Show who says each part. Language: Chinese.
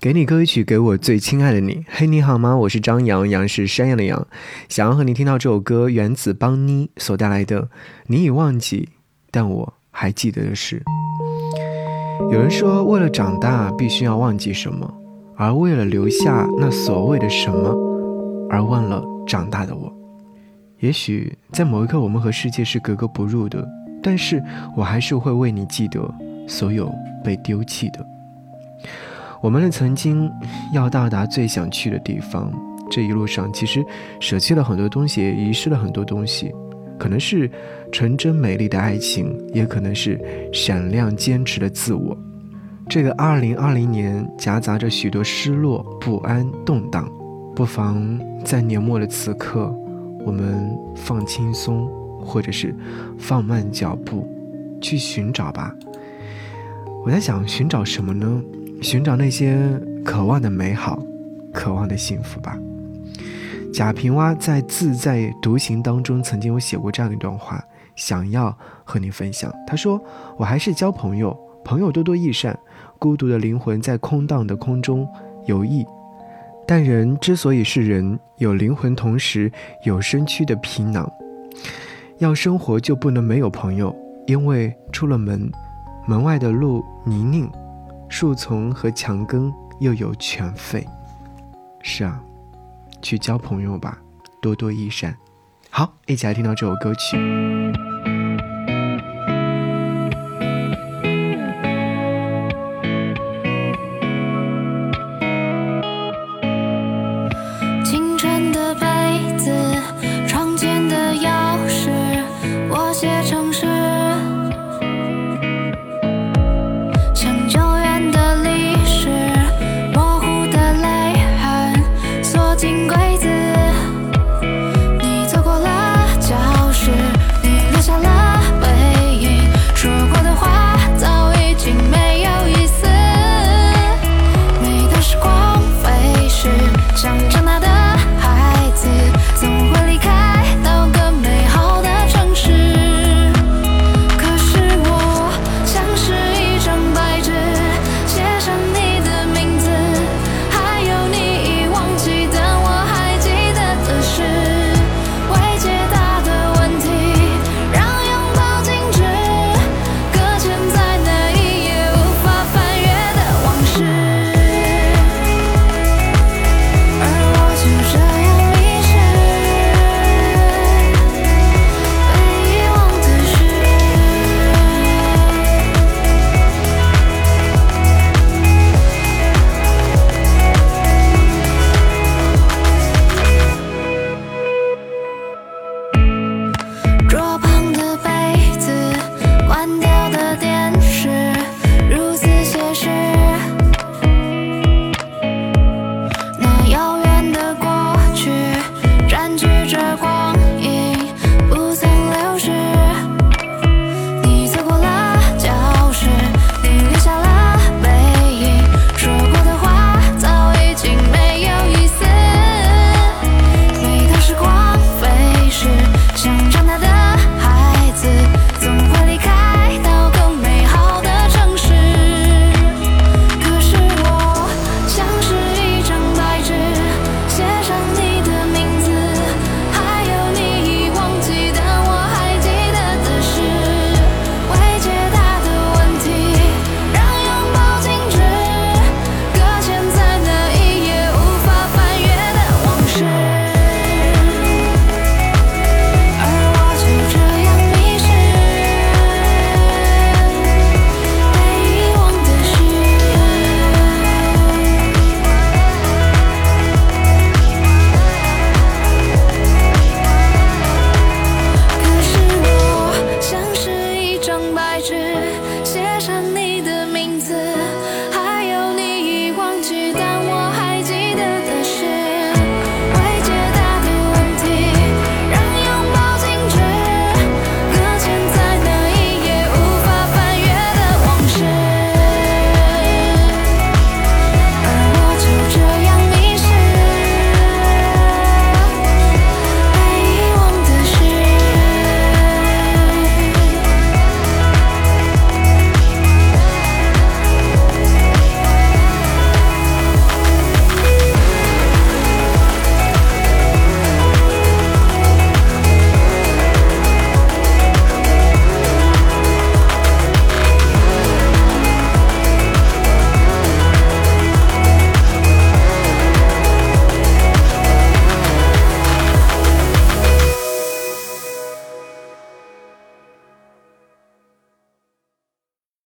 Speaker 1: 给你歌曲，给我最亲爱的你。嘿，你好吗？我是张扬，杨是山羊的羊。想要和你听到这首歌，原子邦妮所带来的《你已忘记，但我还记得的事》。有人说，为了长大，必须要忘记什么，而为了留下那所谓的什么，而忘了长大的我。也许在某一刻，我们和世界是格格不入的，但是我还是会为你记得所有被丢弃的。我们的曾经要到达最想去的地方，这一路上其实舍弃了很多东西，也遗失了很多东西，可能是纯真美丽的爱情，也可能是闪亮坚持的自我。这个二零二零年夹杂着许多失落、不安、动荡，不妨在年末的此刻，我们放轻松，或者是放慢脚步，去寻找吧。我在想，寻找什么呢？寻找那些渴望的美好，渴望的幸福吧。贾平凹在《自在独行》当中曾经有写过这样一段话，想要和你分享。他说：“我还是交朋友，朋友多多益善。孤独的灵魂在空荡的空中游弋，但人之所以是人，有灵魂同时有身躯的皮囊。要生活就不能没有朋友，因为出了门，门外的路泥泞。”树丛和墙根又有全废，是啊，去交朋友吧，多多益善。好，一起来听到这首歌曲。金龟子